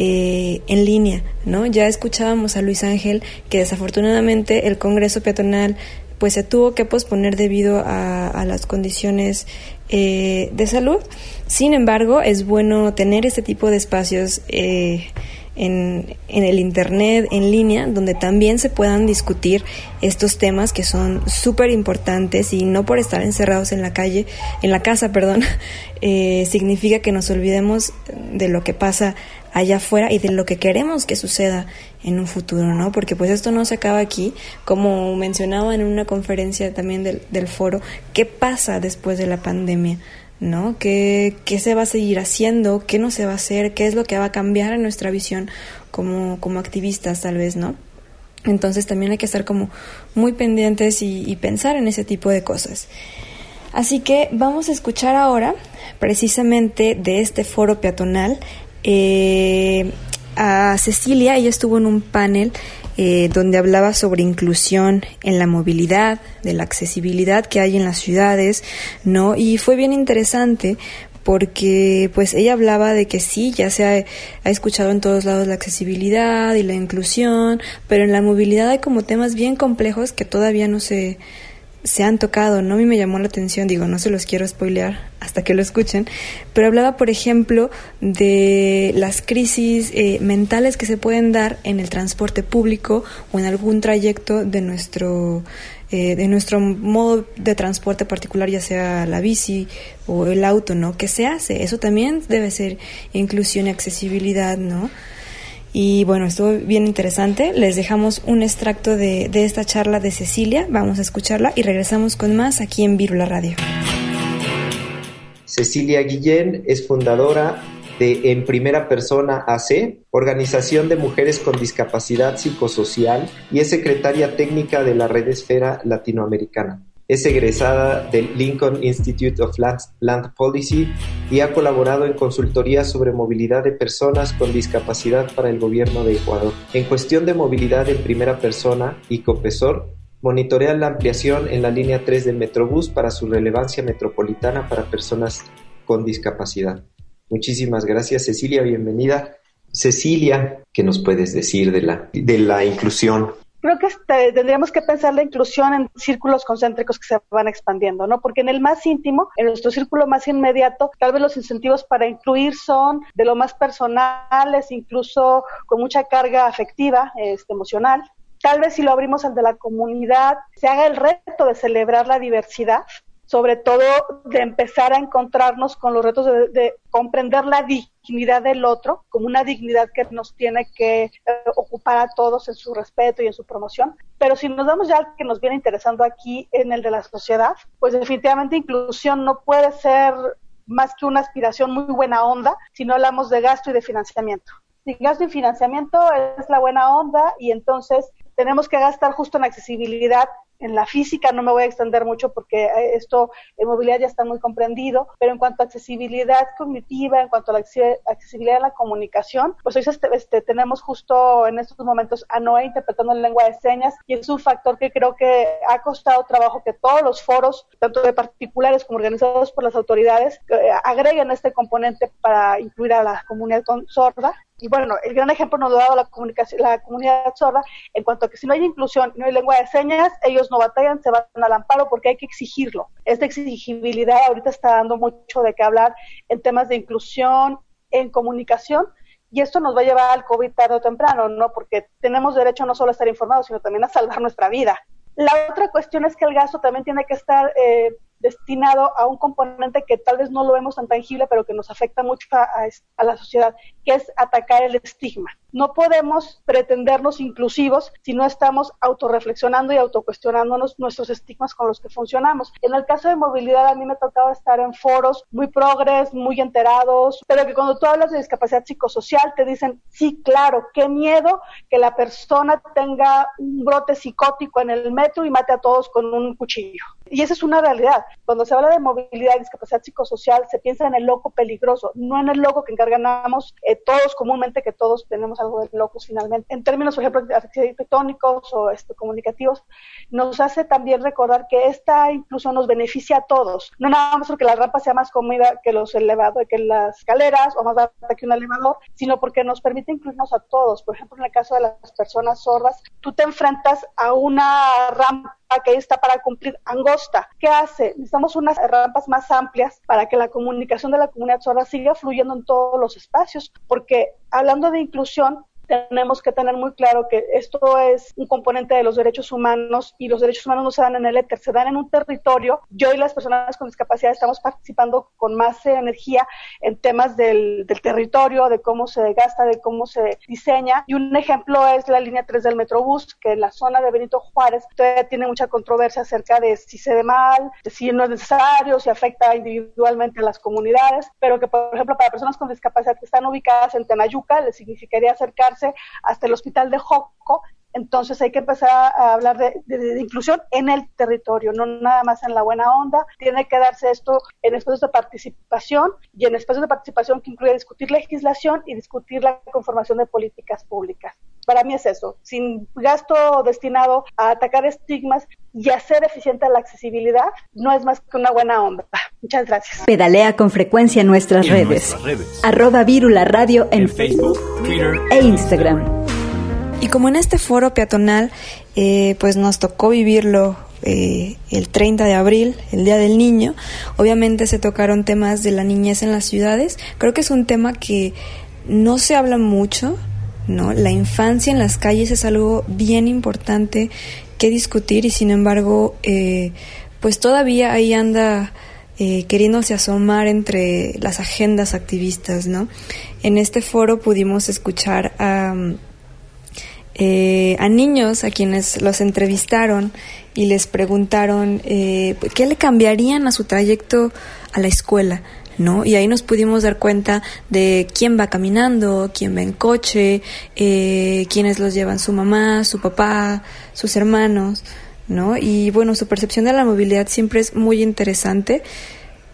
Speaker 5: Eh, en línea, ¿no? Ya escuchábamos a Luis Ángel que desafortunadamente el Congreso Peatonal pues se tuvo que posponer debido a, a las condiciones eh, de salud. Sin embargo, es bueno tener este tipo de espacios eh, en, en, el Internet, en línea, donde también se puedan discutir estos temas que son súper importantes y no por estar encerrados en la calle, en la casa, perdón, eh, significa que nos olvidemos de lo que pasa allá afuera y de lo que queremos que suceda en un futuro, ¿no? Porque pues esto no se acaba aquí, como mencionaba en una conferencia también del, foro, ¿qué pasa después de la pandemia? ¿no? ¿Qué, ¿Qué, se va a seguir haciendo? ¿Qué no se va a hacer? ¿Qué es lo que va a cambiar en nuestra visión como, como activistas, tal vez, ¿no? Entonces también hay que estar como muy pendientes y, y pensar en ese tipo de cosas. Así que vamos a escuchar ahora precisamente de este foro peatonal eh, a Cecilia, ella estuvo en un panel eh, donde hablaba sobre inclusión en la movilidad, de la accesibilidad que hay en las ciudades, ¿no? Y fue bien interesante porque pues ella hablaba de que sí, ya se ha, ha, escuchado en todos lados la accesibilidad y la inclusión, pero en la movilidad hay como temas bien complejos que todavía no se, se han tocado, ¿no? A mí me llamó la atención, digo, no se los quiero spoilear hasta que lo escuchen, pero hablaba, por ejemplo, de las crisis eh, mentales que se pueden dar en el transporte público o en algún trayecto de nuestro, eh, de nuestro modo de transporte particular, ya sea la bici o el auto, ¿no? ¿Qué se hace? Eso también debe ser inclusión y accesibilidad, ¿no? Y bueno, estuvo bien interesante. Les dejamos un extracto de, de esta charla de Cecilia. Vamos a escucharla y regresamos con más aquí en Virula Radio.
Speaker 9: Cecilia Guillén es fundadora de En Primera Persona AC, Organización de Mujeres con Discapacidad Psicosocial, y es secretaria técnica de la Red Esfera Latinoamericana. Es egresada del Lincoln Institute of Land, Policy y ha colaborado en consultorías sobre movilidad de personas con discapacidad para el gobierno de Ecuador. En cuestión de movilidad en primera persona y COPESOR, monitorea la ampliación en la línea 3 del Metrobús para su relevancia metropolitana para personas con discapacidad. Muchísimas gracias Cecilia, bienvenida. Cecilia, ¿qué nos puedes decir de la, de la inclusión?
Speaker 10: Creo que este, tendríamos que pensar la inclusión en círculos concéntricos que se van expandiendo, ¿no? Porque en el más íntimo, en nuestro círculo más inmediato, tal vez los incentivos para incluir son de lo más personales, incluso con mucha carga afectiva, este, emocional. Tal vez si lo abrimos al de la comunidad, se haga el reto de celebrar la diversidad, sobre todo de empezar a encontrarnos con los retos de, comprender la dignidad del otro como una dignidad que nos tiene que eh, ocupar a todos en su respeto y en su promoción. Pero si nos damos ya al que nos viene interesando aquí en el de la sociedad, pues definitivamente inclusión no puede ser más que una aspiración muy buena onda si no hablamos de gasto y de financiamiento. Si gasto y financiamiento es la buena onda y entonces tenemos que gastar justo en accesibilidad en la física no me voy a extender mucho porque eh, esto en movilidad ya está muy comprendido, pero en cuanto a accesibilidad cognitiva, en cuanto a la accesibilidad a la comunicación, pues hoy este, este, tenemos justo en estos momentos a Noé interpretando en lengua de señas y es un factor que creo que ha costado trabajo que todos los foros, tanto de particulares como organizados por las autoridades, eh, agreguen este componente para incluir a la comunidad sorda y bueno, el gran ejemplo nos lo ha dado la, la comunidad sorda en cuanto a que si no hay inclusión no hay lengua de señas, ellos no batallan, se van al amparo porque hay que exigirlo. Esta exigibilidad ahorita está dando mucho de qué hablar en temas de inclusión, en comunicación, y esto nos va a llevar al COVID tarde o temprano, ¿no? Porque tenemos derecho no solo a estar informados, sino también a salvar nuestra vida. La otra cuestión es que el gasto también tiene que estar eh, destinado a un componente que tal vez no lo vemos tan tangible, pero que nos afecta mucho a, la sociedad, que es atacar el estigma. No podemos pretendernos inclusivos si no estamos autorreflexionando y autocuestionándonos nuestros estigmas con los que funcionamos. En el caso de movilidad, a mí me ha tocado estar en foros muy progres, muy enterados, pero que cuando tú hablas de discapacidad psicosocial te dicen, sí, claro, qué miedo que la persona tenga un brote psicótico en el metro y mate a todos con un cuchillo. Y esa es una realidad. Cuando se habla de movilidad y discapacidad psicosocial, se piensa en el loco peligroso, no en el loco que encarganamos eh, todos comúnmente, que todos tenemos algo de locos finalmente. En términos, por ejemplo, arquitectónicos o este, comunicativos, nos hace también recordar que esta incluso nos beneficia a todos. No nada más porque la rampa sea más cómoda que los elevados, que las escaleras o más barata que un elevador, sino porque nos permite incluirnos a todos. Por ejemplo, en el caso de las personas sordas, tú te enfrentas a una rampa que está para cumplir angosta. ¿Qué hace? Necesitamos unas rampas más amplias para que la comunicación de la comunidad sorda siga fluyendo en todos los espacios, porque hablando de inclusión, tenemos que tener muy claro que esto es un componente de los derechos humanos y los derechos humanos no se dan en el éter, se dan en un territorio. Yo y las personas con discapacidad estamos participando con más energía en temas del, territorio, de cómo se gasta, de cómo se diseña. Y un ejemplo es la línea 3 del Metrobús, que en la zona de Benito Juárez todavía tiene mucha controversia acerca de si se ve mal, de si no es necesario, si afecta individualmente a las comunidades, pero que, por ejemplo, para personas con discapacidad que están ubicadas en Tenayuca, les significaría acercarse hasta el hospital de Joco. Entonces hay que empezar a hablar de, inclusión en el territorio, no nada más en la buena onda. Tiene que darse esto en espacios de participación y en espacios de participación que incluye discutir legislación y discutir la conformación de políticas públicas. Para mí es eso, sin gasto destinado a atacar estigmas y hacer eficiente la accesibilidad, no es más que una buena onda. Muchas gracias.
Speaker 2: Pedalea con frecuencia en nuestras, redes. Arroba Virula Radio en, Facebook, Twitter e Instagram.
Speaker 5: Y como en este foro peatonal, eh, pues nos tocó vivirlo eh, el 30 de abril, el Día del Niño, obviamente se tocaron temas de la niñez en las ciudades. Creo que es un tema que no se habla mucho, ¿no? La infancia en las calles es algo bien importante que discutir y sin embargo, eh, pues todavía ahí anda eh, queriéndose asomar entre las agendas activistas, ¿no? En este foro pudimos escuchar a, eh, a niños a quienes los entrevistaron y les preguntaron eh, qué le cambiarían a su trayecto a la escuela, ¿no? Y ahí nos pudimos dar cuenta de quién va caminando, quién va en coche, eh, quiénes los llevan su mamá, su papá, sus hermanos, ¿no? Y bueno, su percepción de la movilidad siempre es muy interesante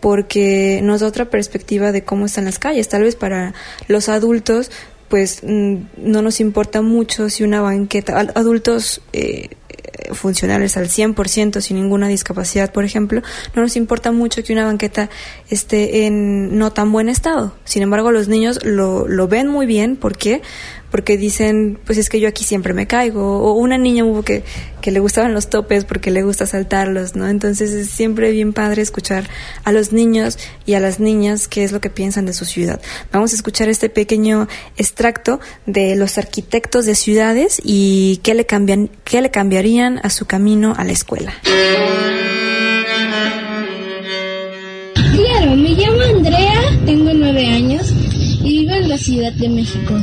Speaker 5: porque nos da otra perspectiva de cómo están las calles. Tal vez para los adultos, pues mm, no nos importa mucho si una banqueta, adultos eh, funcionales al 100% sin ninguna discapacidad, por ejemplo, no nos importa mucho que una banqueta esté en no tan buen estado. Sin embargo, los niños lo, lo ven muy bien. ¿Por qué? Porque dicen, pues es que yo aquí siempre me caigo, o una niña hubo que, que le gustaban los topes porque le gusta saltarlos, ¿no? Entonces es siempre bien padre escuchar a los niños y a las niñas qué es lo que piensan de su ciudad. Vamos a escuchar este pequeño extracto de los arquitectos de ciudades y qué le, cambian, qué le cambiarían a su camino a la escuela.
Speaker 11: Claro, me llamo Andrea, tengo nueve años y vivo en la Ciudad de México.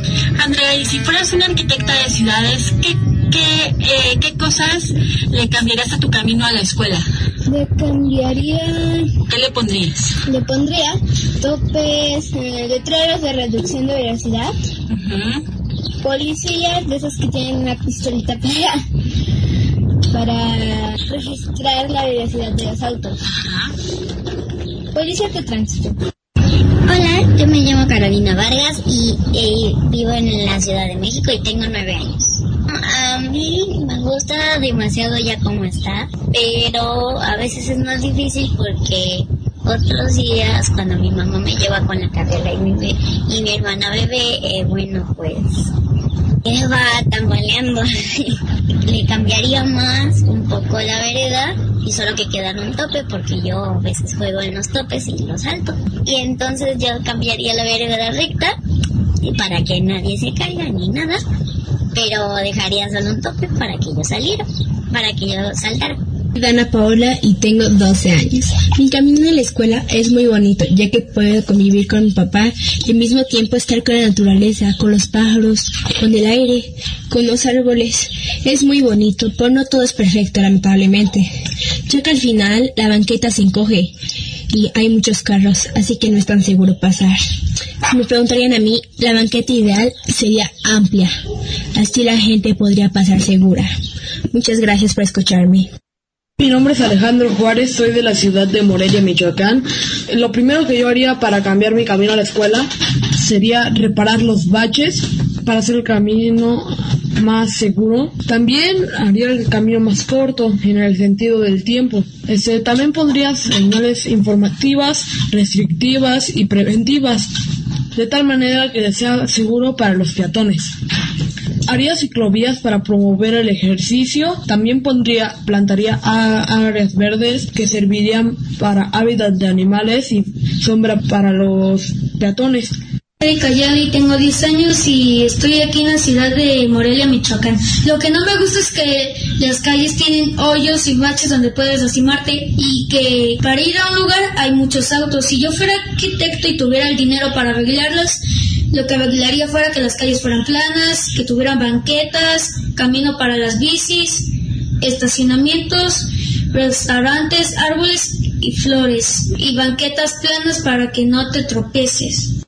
Speaker 12: Andrea, y si fueras una arquitecta de ciudades, ¿qué, qué, eh, qué cosas le cambiarías a tu camino a la escuela?
Speaker 11: Le cambiaría...
Speaker 12: ¿Qué le pondrías?
Speaker 11: Le pondría topes, eh, letreros de reducción de velocidad, policías de esos que tienen una pistolita para, para registrar la velocidad de los autos. Policías de tránsito.
Speaker 13: Hola, yo me llamo Carolina Vargas y, eh, vivo en la Ciudad de México y tengo nueve años. A mí me gusta demasiado ya como está, pero a veces es más difícil porque otros días cuando mi mamá me lleva con la carrera y mi, y mi hermana bebé, eh, bueno pues va tambaleando. Le cambiaría más un poco la vereda y solo que queda un tope porque yo a veces juego en los topes y los salto. Y entonces yo cambiaría la vereda recta para que nadie se caiga ni nada, pero dejaría solo un tope para que yo saliera, para que yo saltara.
Speaker 11: Soy Dana Paola y tengo 12 años. Mi camino a la escuela es muy bonito, ya que puedo convivir con mi papá y al mismo tiempo estar con la naturaleza, con los pájaros, con el aire, con los árboles. Es muy bonito, pero no todo es perfecto, lamentablemente, ya que al final la banqueta se encoge y hay muchos carros, así que no es tan seguro pasar. Si me preguntarían a mí, la banqueta ideal sería amplia, así la gente podría pasar segura. Muchas gracias por escucharme.
Speaker 14: Mi nombre es Alejandro Juárez, soy de la ciudad de Morelia, Michoacán. Lo primero que yo haría para cambiar mi camino a la escuela sería reparar los baches para hacer el camino más seguro. También haría el camino más corto en el sentido del tiempo. Este, también pondría señales informativas, restrictivas y preventivas, de tal manera que sea seguro para los peatones. Haría ciclovías para promover el ejercicio. También pondría, plantaría áreas verdes que servirían para hábitat de animales y sombra para los peatones.
Speaker 15: Soy Cayali, tengo 10 años y estoy aquí en la ciudad de Morelia, Michoacán. Lo que no me gusta es que las calles tienen hoyos y baches donde puedes lastimarte y que para ir a un lugar hay muchos autos. Si yo fuera arquitecto y tuviera el dinero para arreglarlos, lo que arreglaría fuera que las calles fueran planas, que tuvieran banquetas, camino para las bicis, estacionamientos, restaurantes, árboles y flores y banquetas planas para que no te tropeces.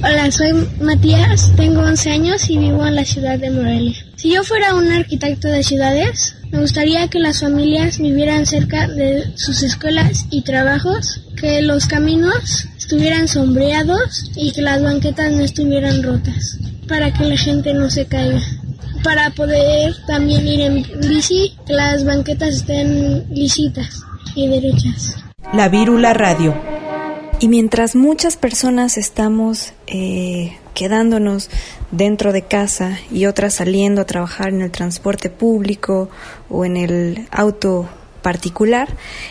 Speaker 11: Hola, soy Matías, tengo 11 años y vivo en la ciudad de Morelia. Si yo fuera un arquitecto de ciudades, me gustaría que las familias vivieran cerca de sus escuelas y trabajos, que los caminos estuvieran sombreados y que las banquetas no estuvieran rotas, para que la gente no se caiga. Para poder también ir en bici, que las banquetas estén lisitas y derechas.
Speaker 2: La Vírula Radio
Speaker 5: y mientras muchas personas estamos eh, quedándonos dentro de casa y otras saliendo a trabajar en el transporte público o en el auto particular,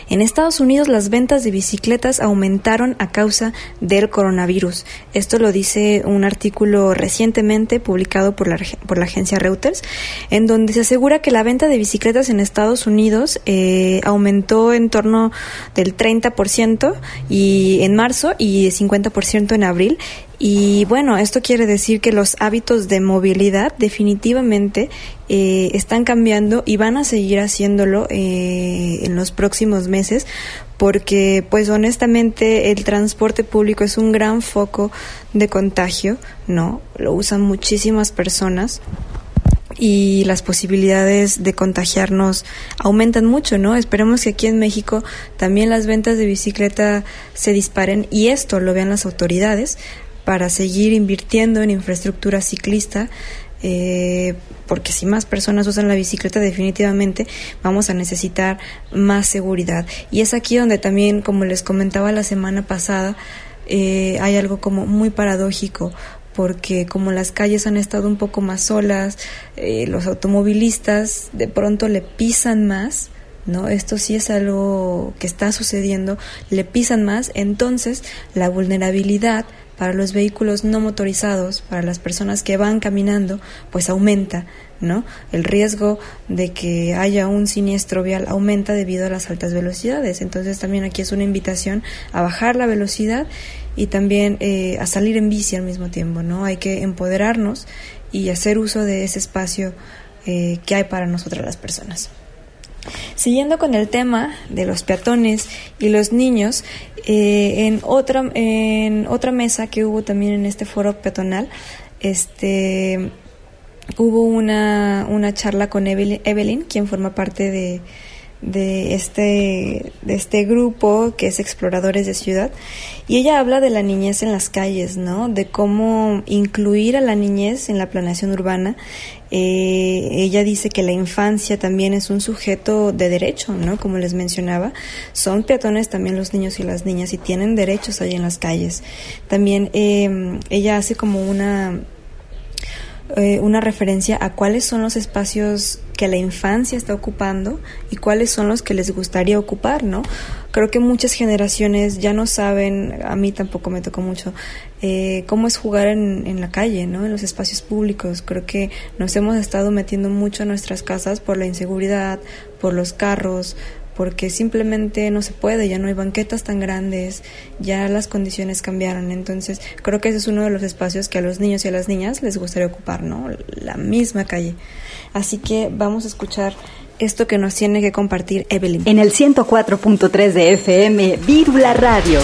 Speaker 5: en Estados Unidos las ventas de bicicletas aumentaron a causa del coronavirus. Esto lo dice un artículo recientemente publicado por la, por la agencia Reuters, en donde se asegura que la venta de bicicletas en Estados Unidos eh, aumentó en torno del 30% y en marzo y 50% en abril y bueno, esto quiere decir que los hábitos de movilidad definitivamente eh, están cambiando y van a seguir haciéndolo eh, en los próximos meses porque pues honestamente el transporte público es un gran foco de contagio, ¿no? Lo usan muchísimas personas y las posibilidades de contagiarnos aumentan mucho, ¿no? Esperemos que aquí en México también las ventas de bicicleta se disparen y esto lo vean las autoridades para seguir invirtiendo en infraestructura ciclista eh, porque si más personas usan la bicicleta definitivamente vamos a necesitar más seguridad. Y es aquí donde también, como les comentaba la semana pasada, eh, hay algo como muy paradójico porque como las calles han estado un poco más solas, eh, los automovilistas de pronto le pisan más, ¿no? Esto sí es algo que está sucediendo, le pisan más, entonces la vulnerabilidad para los vehículos no motorizados, para las personas que van caminando, pues aumenta, ¿no? El riesgo de que haya un siniestro vial aumenta debido a las altas velocidades. Entonces también aquí es una invitación a bajar la velocidad y también eh, a salir en bici al mismo tiempo, ¿no? Hay que empoderarnos y hacer uso de ese espacio eh, que hay para nosotras las personas. Siguiendo con el tema de los peatones y los niños, eh, en, otra, en otra mesa que hubo también en este foro peatonal, este, hubo una, una charla con Evelyn, quien forma parte de, de este, de este grupo que es Exploradores de Ciudad. Y ella habla de la niñez en las calles, ¿no? De cómo incluir a la niñez en la planeación urbana. Eh, ella dice que la infancia también es un sujeto de derecho, ¿no? Como les mencionaba, son peatones también los niños y las niñas y tienen derechos ahí en las calles. También eh, ella hace como una eh, una referencia a cuáles son los espacios que la infancia está ocupando y cuáles son los que les gustaría ocupar, ¿no? Creo que muchas generaciones ya no saben, a mí tampoco me tocó mucho, eh, cómo es jugar en, en la calle, ¿no? En los espacios públicos. Creo que nos hemos estado metiendo mucho en nuestras casas por la inseguridad, por los carros, porque simplemente no se puede, ya no hay banquetas tan grandes, ya las condiciones cambiaron. Entonces, creo que ese es uno de los espacios que a los niños y a las niñas les gustaría ocupar, ¿no? La misma calle. Así que vamos a escuchar esto que nos tiene que compartir Evelyn.
Speaker 2: En el 104.3 de FM, Vírula Radio.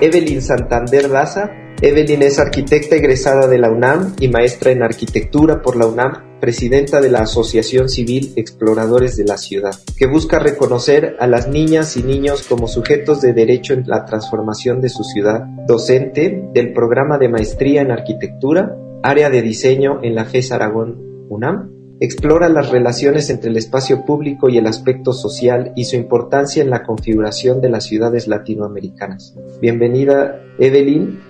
Speaker 9: Evelyn Santander Daza. Evelyn es arquitecta egresada de la UNAM y maestra en arquitectura por la UNAM presidenta de la Asociación Civil Exploradores de la Ciudad, que busca reconocer a las niñas y niños como sujetos de derecho en la transformación de su ciudad, docente del programa de maestría en arquitectura, área de diseño en la FES Aragón UNAM, explora las relaciones entre el espacio público y el aspecto social y su importancia en la configuración de las ciudades latinoamericanas. Bienvenida, Evelyn.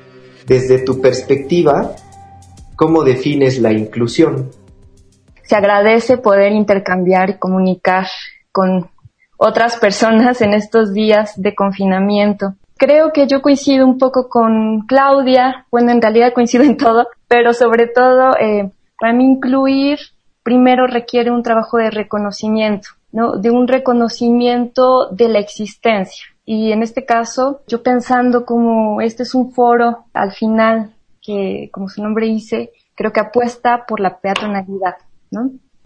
Speaker 9: Desde tu perspectiva, ¿cómo defines la inclusión?
Speaker 16: Se agradece poder intercambiar y comunicar con otras personas en estos días de confinamiento. Creo que yo coincido un poco con Claudia, bueno, en realidad coincido en todo, pero sobre todo, eh, para mí incluir primero requiere un trabajo de reconocimiento, ¿no? De un reconocimiento de la existencia. Y en este caso, yo pensando como este es un foro al final que, como su nombre dice, creo que apuesta por la peatonalidad.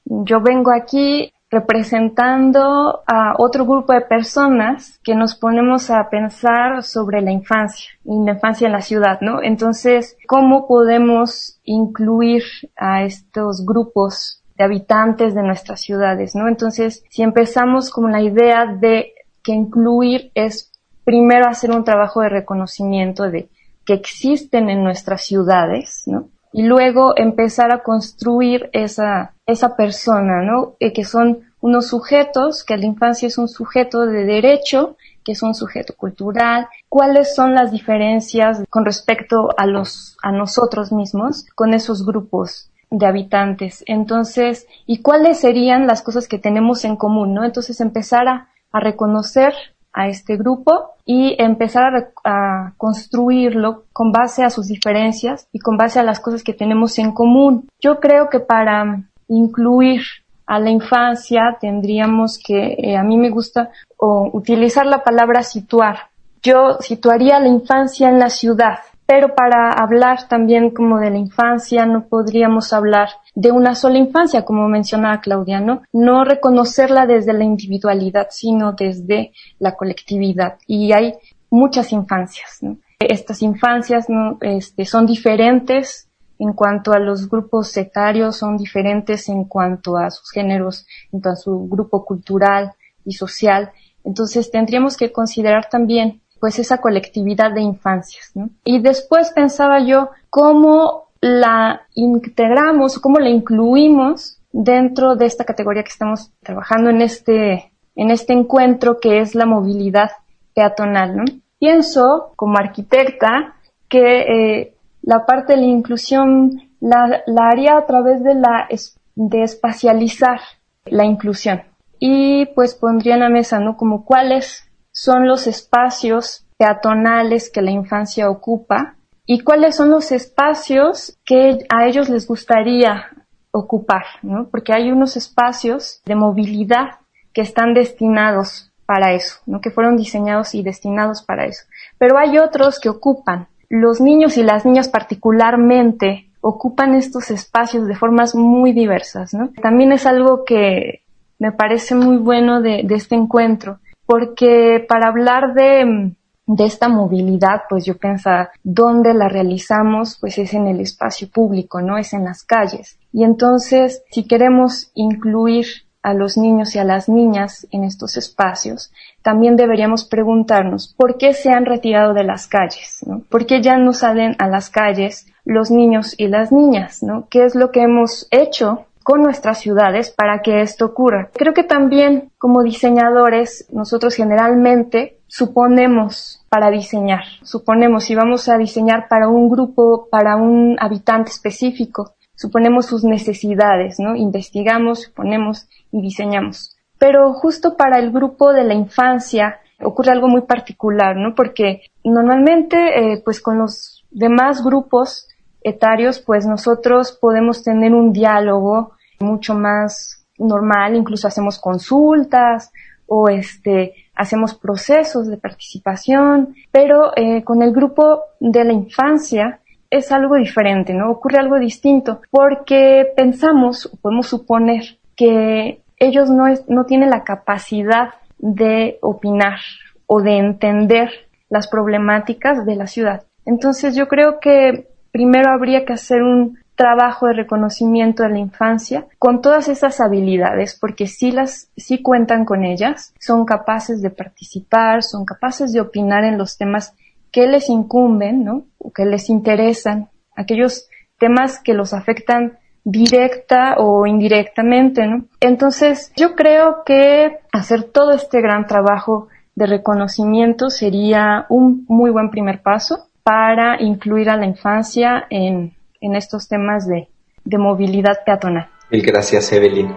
Speaker 16: Yo vengo aquí representando a otro grupo de personas que nos ponemos a pensar sobre la infancia y la infancia en la ciudad, ¿no? Entonces, ¿cómo podemos incluir a estos grupos de habitantes de nuestras ciudades, ¿no? Entonces, si empezamos con la idea de que incluir es primero hacer un trabajo de reconocimiento de que existen en nuestras ciudades, ¿no? Y luego empezar a construir esa, esa persona, ¿no? Eh, que son unos sujetos, que la infancia es un sujeto de derecho, que es un sujeto cultural, cuáles son las diferencias con respecto a los, a nosotros mismos con esos grupos de habitantes. Entonces, y cuáles serían las cosas que tenemos en común, ¿no? Entonces empezar a, a reconocer a este grupo y empezar a, construirlo con base a sus diferencias y con base a las cosas que tenemos en común. Yo creo que para incluir a la infancia tendríamos que, eh, a mí me gusta utilizar la palabra situar. Yo situaría a la infancia en la ciudad, pero para hablar también como de la infancia no podríamos hablar de una sola infancia, como mencionaba Claudia, ¿no? No reconocerla desde la individualidad, sino desde la colectividad. Y hay muchas infancias, ¿no? Estas infancias ¿no? este, son diferentes en cuanto a los grupos etarios, son diferentes en cuanto a sus géneros, en cuanto a su grupo cultural y social. Entonces tendríamos que considerar también pues esa colectividad de infancias. Y después pensaba yo cómo la integramos, cómo la incluimos dentro de esta categoría que estamos trabajando en este, en este encuentro que es la movilidad peatonal. ¿no? Pienso como arquitecta que eh, la parte de la inclusión la, la haría a través de la de espacializar la inclusión y pues pondría en la mesa no como cuáles son los espacios peatonales que la infancia ocupa y cuáles son los espacios que a ellos les gustaría ocupar, ¿no? Porque hay unos espacios de movilidad que están destinados para eso, ¿no? Que fueron diseñados y destinados para eso. Pero hay otros que ocupan. Los niños y las niñas particularmente ocupan estos espacios de formas muy diversas, ¿no? También es algo que me parece muy bueno de, de este encuentro, porque para hablar de de esta movilidad, pues yo pensaba, ¿dónde la realizamos? Pues es en el espacio público, ¿no? Es en las calles. Y entonces, si queremos incluir a los niños y a las niñas en estos espacios, también deberíamos preguntarnos por qué se han retirado de las calles, ¿no? ¿Por qué ya no salen a las calles los niños y las niñas, ¿no? ¿Qué es lo que hemos hecho con nuestras ciudades para que esto ocurra. Creo que también como diseñadores nosotros generalmente suponemos para diseñar, suponemos si vamos a diseñar para un grupo, para un habitante específico, suponemos sus necesidades, ¿no? Investigamos, suponemos y diseñamos. Pero justo para el grupo de la infancia ocurre algo muy particular, ¿no? Porque normalmente, eh, pues con los demás grupos etarios, pues nosotros podemos tener un diálogo mucho más normal, incluso hacemos consultas o este, hacemos procesos de participación, pero eh, con el grupo de la infancia es algo diferente, ¿no? Ocurre algo distinto porque pensamos, podemos suponer que ellos no, es, no tienen la capacidad de opinar o de entender las problemáticas de la ciudad. Entonces yo creo que primero habría que hacer un trabajo de reconocimiento de la infancia con todas esas habilidades, porque si las, sí cuentan con ellas, son capaces de participar, son capaces de opinar en los temas que les incumben, ¿no? O que les interesan, aquellos temas que los afectan directa o indirectamente, ¿no? Entonces, yo creo que hacer todo este gran trabajo de reconocimiento sería un muy buen primer paso para incluir a la infancia en, en estos temas de, de movilidad peatonal.
Speaker 9: Mil gracias, Evelyn.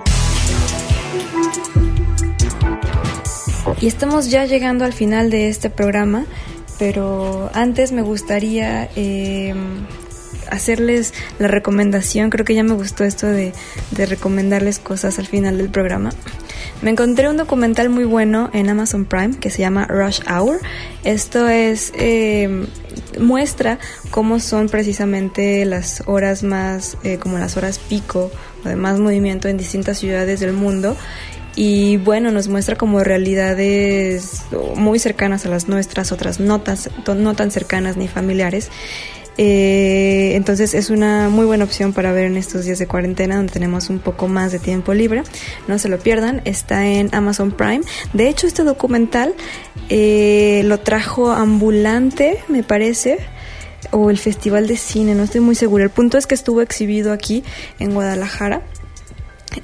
Speaker 5: Y estamos ya llegando al final de este programa, pero antes me gustaría eh, hacerles la recomendación, creo que ya me gustó esto de, de recomendarles cosas al final del programa. Me encontré un documental muy bueno en Amazon Prime que se llama Rush Hour. Esto es eh, muestra cómo son precisamente las horas más, eh, como las horas pico o de más movimiento en distintas ciudades del mundo. Y bueno, nos muestra como realidades muy cercanas a las nuestras, otras notas, no tan cercanas ni familiares. Eh, entonces es una muy buena opción para ver en estos días de cuarentena donde tenemos un poco más de tiempo libre. No se lo pierdan, está en Amazon Prime. De hecho, este documental eh, lo trajo Ambulante, me parece, o el Festival de Cine, no estoy muy segura. El punto es que estuvo exhibido aquí en Guadalajara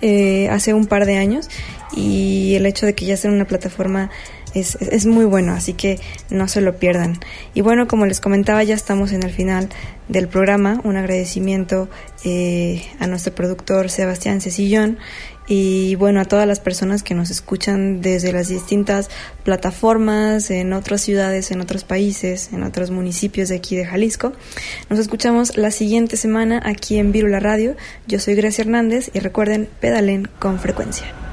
Speaker 5: eh, hace un par de años y el hecho de que ya sea una plataforma es, es, muy bueno, así que no se lo pierdan. Y bueno, como les comentaba, ya estamos en el final del programa. Un agradecimiento eh, a nuestro productor Sebastián Cecillón y bueno, a todas las personas que nos escuchan desde las distintas plataformas, en otras ciudades, en otros países, en otros municipios de aquí de Jalisco. Nos escuchamos la siguiente semana aquí en Virula Radio. Yo soy Gracia Hernández y recuerden, pedalen con frecuencia.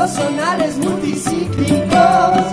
Speaker 3: los sonares multicíclicos.